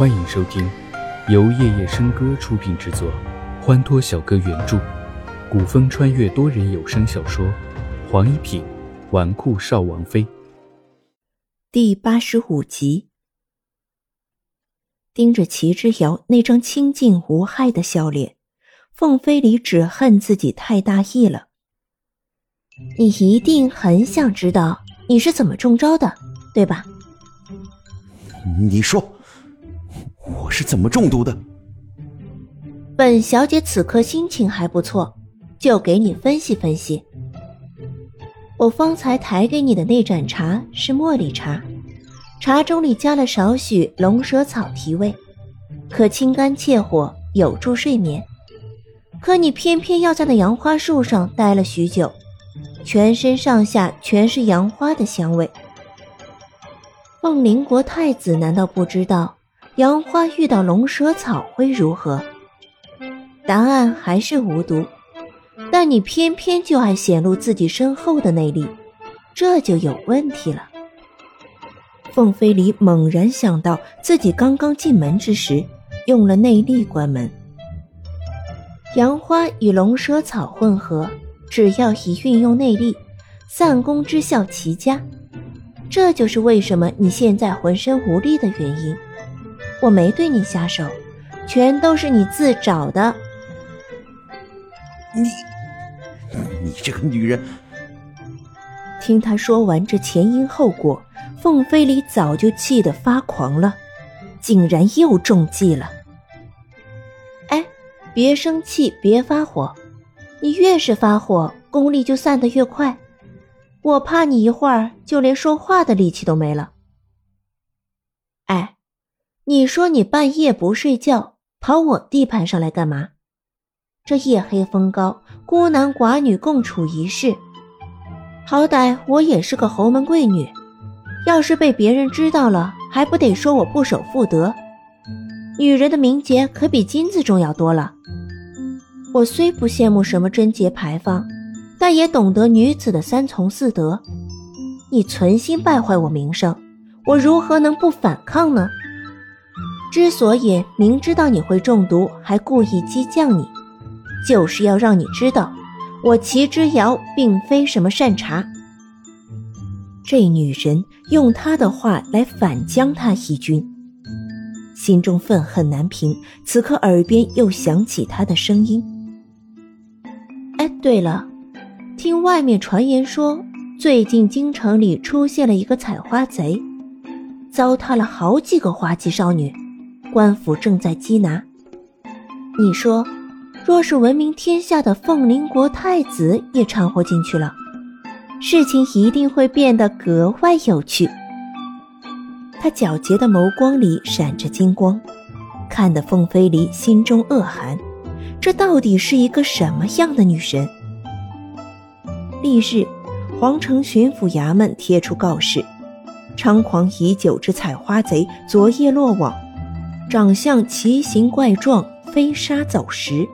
欢迎收听，由夜夜笙歌出品制作，欢脱小哥原著，古风穿越多人有声小说《黄一品纨绔少王妃》第八十五集。盯着齐之遥那张清净无害的笑脸，凤飞离只恨自己太大意了。你一定很想知道你是怎么中招的，对吧？你说。我是怎么中毒的？本小姐此刻心情还不错，就给你分析分析。我方才抬给你的那盏茶是茉莉茶，茶中里加了少许龙舌草提味，可清肝泻火，有助睡眠。可你偏偏要在那杨花树上待了许久，全身上下全是杨花的香味。凤临国太子难道不知道？杨花遇到龙舌草会如何？答案还是无毒，但你偏偏就爱显露自己深厚的内力，这就有问题了。凤飞离猛然想到自己刚刚进门之时用了内力关门，杨花与龙舌草混合，只要一运用内力，散功之效奇佳。这就是为什么你现在浑身无力的原因。我没对你下手，全都是你自找的。你，你这个女人！听他说完这前因后果，凤飞离早就气得发狂了，竟然又中计了。哎，别生气，别发火，你越是发火，功力就散得越快。我怕你一会儿就连说话的力气都没了。哎。你说你半夜不睡觉跑我地盘上来干嘛？这夜黑风高，孤男寡女共处一室，好歹我也是个侯门贵女，要是被别人知道了，还不得说我不守妇德？女人的名节可比金子重要多了。我虽不羡慕什么贞洁牌坊，但也懂得女子的三从四德。你存心败坏我名声，我如何能不反抗呢？之所以明知道你会中毒，还故意激将你，就是要让你知道，我齐之遥并非什么善茬。这女人用她的话来反将他一军，心中愤恨难平。此刻耳边又响起他的声音：“哎，对了，听外面传言说，最近京城里出现了一个采花贼，糟蹋了好几个花季少女。”官府正在缉拿。你说，若是闻名天下的凤麟国太子也掺和进去了，事情一定会变得格外有趣。他皎洁的眸光里闪着金光，看得凤飞离心中恶寒。这到底是一个什么样的女神？翌日，皇城巡抚衙门贴出告示：猖狂已久之采花贼昨夜落网。长相奇形怪状，飞沙走石。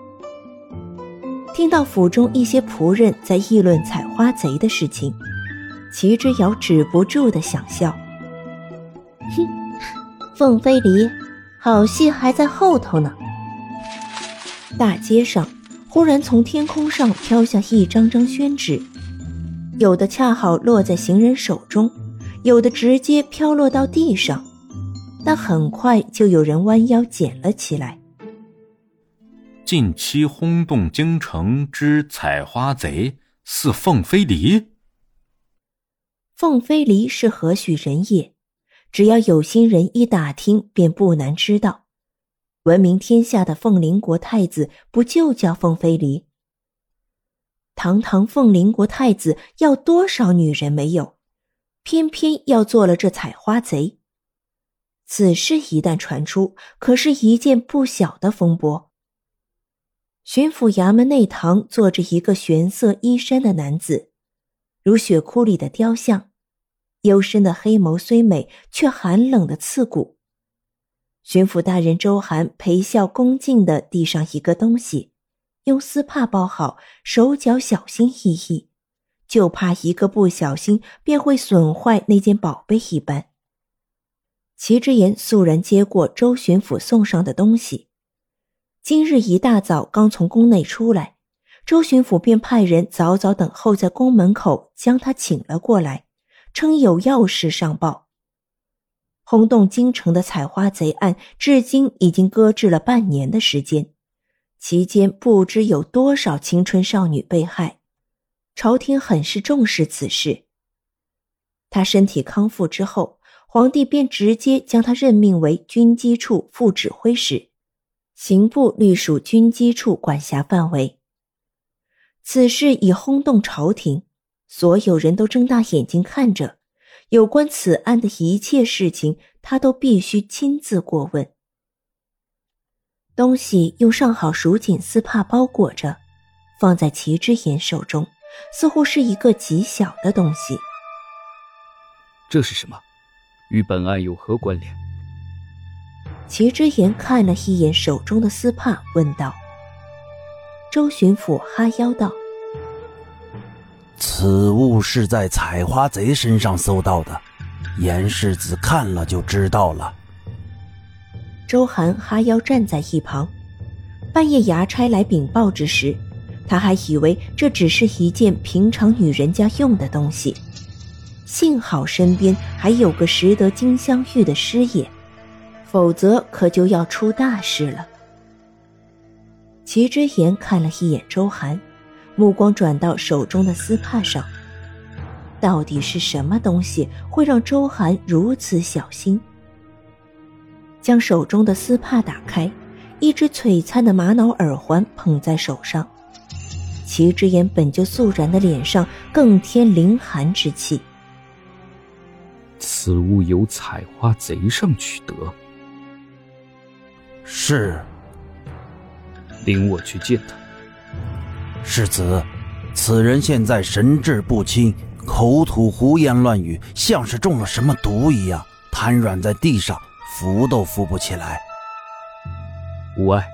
听到府中一些仆人在议论采花贼的事情，齐之遥止不住的想笑。哼，凤飞离，好戏还在后头呢。大街上忽然从天空上飘下一张张宣纸，有的恰好落在行人手中，有的直接飘落到地上。但很快就有人弯腰捡了起来。近期轰动京城之采花贼似凤飞离。凤飞离是何许人也？只要有心人一打听，便不难知道。闻名天下的凤麟国太子，不就叫凤飞离？堂堂凤麟国太子，要多少女人没有？偏偏要做了这采花贼。此事一旦传出，可是一件不小的风波。巡抚衙门内堂坐着一个玄色衣衫的男子，如雪窟里的雕像，幽深的黑眸虽美，却寒冷的刺骨。巡抚大人周涵陪笑恭敬地递上一个东西，用丝帕包好，手脚小心翼翼，就怕一个不小心便会损坏那件宝贝一般。齐之言肃然接过周巡抚送上的东西。今日一大早刚从宫内出来，周巡抚便派人早早等候在宫门口，将他请了过来，称有要事上报。轰动京城的采花贼案，至今已经搁置了半年的时间，期间不知有多少青春少女被害，朝廷很是重视此事。他身体康复之后，皇帝便直接将他任命为军机处副指挥使，刑部隶属军机处管辖范围。此事已轰动朝廷，所有人都睁大眼睛看着。有关此案的一切事情，他都必须亲自过问。东西用上好蜀锦丝帕包裹着，放在齐之言手中，似乎是一个极小的东西。这是什么？与本案有何关联？齐之言看了一眼手中的丝帕，问道。周巡抚哈腰道。此物是在采花贼身上搜到的，严世子看了就知道了。周涵哈腰站在一旁，半夜衙差来禀报之时，他还以为这只是一件平常女人家用的东西，幸好身边还有个识得金镶玉的师爷，否则可就要出大事了。齐之言看了一眼周涵。目光转到手中的丝帕上，到底是什么东西会让周涵如此小心？将手中的丝帕打开，一只璀璨的玛瑙耳环捧在手上，齐之言本就肃然的脸上更添凌寒之气。此物由采花贼上取得，是，领我去见他。世子，此人现在神志不清，口吐胡言乱语，像是中了什么毒一样，瘫软在地上，扶都扶不起来。无碍，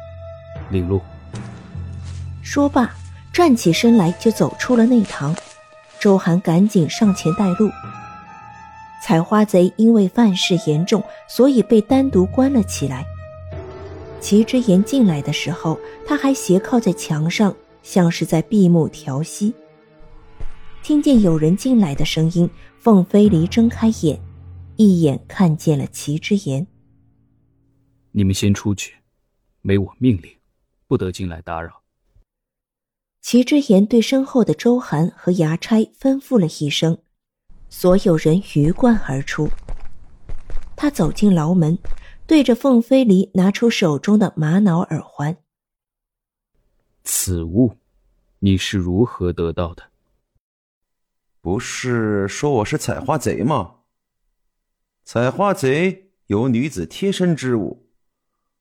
领路。说罢，站起身来就走出了内堂。周涵赶紧上前带路。采花贼因为犯事严重，所以被单独关了起来。齐之言进来的时候，他还斜靠在墙上。像是在闭目调息。听见有人进来的声音，凤飞离睁开眼，一眼看见了齐之言。你们先出去，没我命令，不得进来打扰。齐之言对身后的周涵和衙差吩咐了一声，所有人鱼贯而出。他走进牢门，对着凤飞离拿出手中的玛瑙耳环。此物，你是如何得到的？不是说我是采花贼吗？采花贼有女子贴身之物，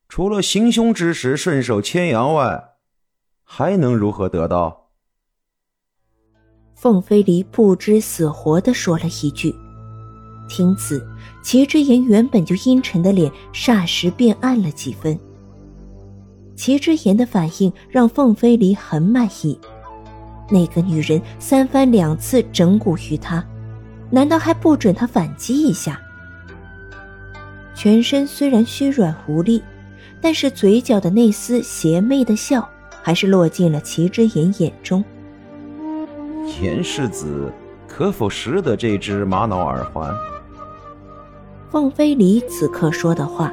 除了行凶之时顺手牵羊外，还能如何得到？凤飞离不知死活的说了一句。听此，齐之言原本就阴沉的脸霎时变暗了几分。齐之言的反应让凤飞离很满意。那个女人三番两次整蛊于他，难道还不准他反击一下？全身虽然虚软无力，但是嘴角的那丝邪魅的笑还是落进了齐之言眼中。严世子可否识得这只玛瑙耳环？凤飞离此刻说的话。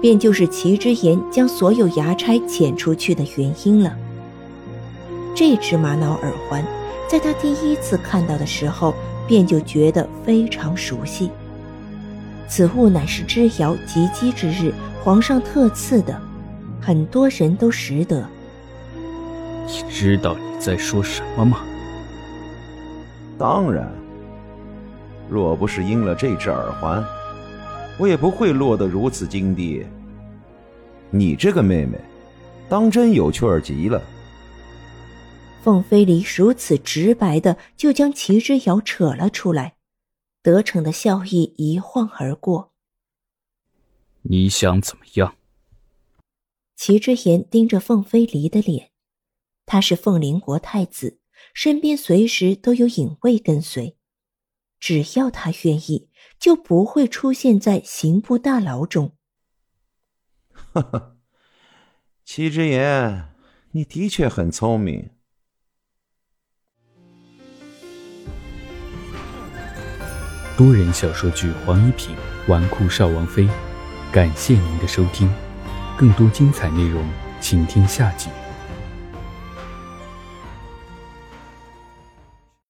便就是齐之言将所有牙差遣出去的原因了。这只玛瑙耳环，在他第一次看到的时候，便就觉得非常熟悉。此物乃是知遥及笄之日皇上特赐的，很多人都识得。你知道你在说什么吗？当然。若不是因了这只耳环。我也不会落得如此境地。你这个妹妹，当真有趣儿极了。凤飞离如此直白的就将齐之遥扯了出来，得逞的笑意一晃而过。你想怎么样？齐之言盯着凤飞离的脸，他是凤临国太子，身边随时都有影卫跟随。只要他愿意，就不会出现在刑部大牢中。哈哈，戚之言，你的确很聪明。多人小说剧《黄一品纨绔少王妃》，感谢您的收听，更多精彩内容，请听下集。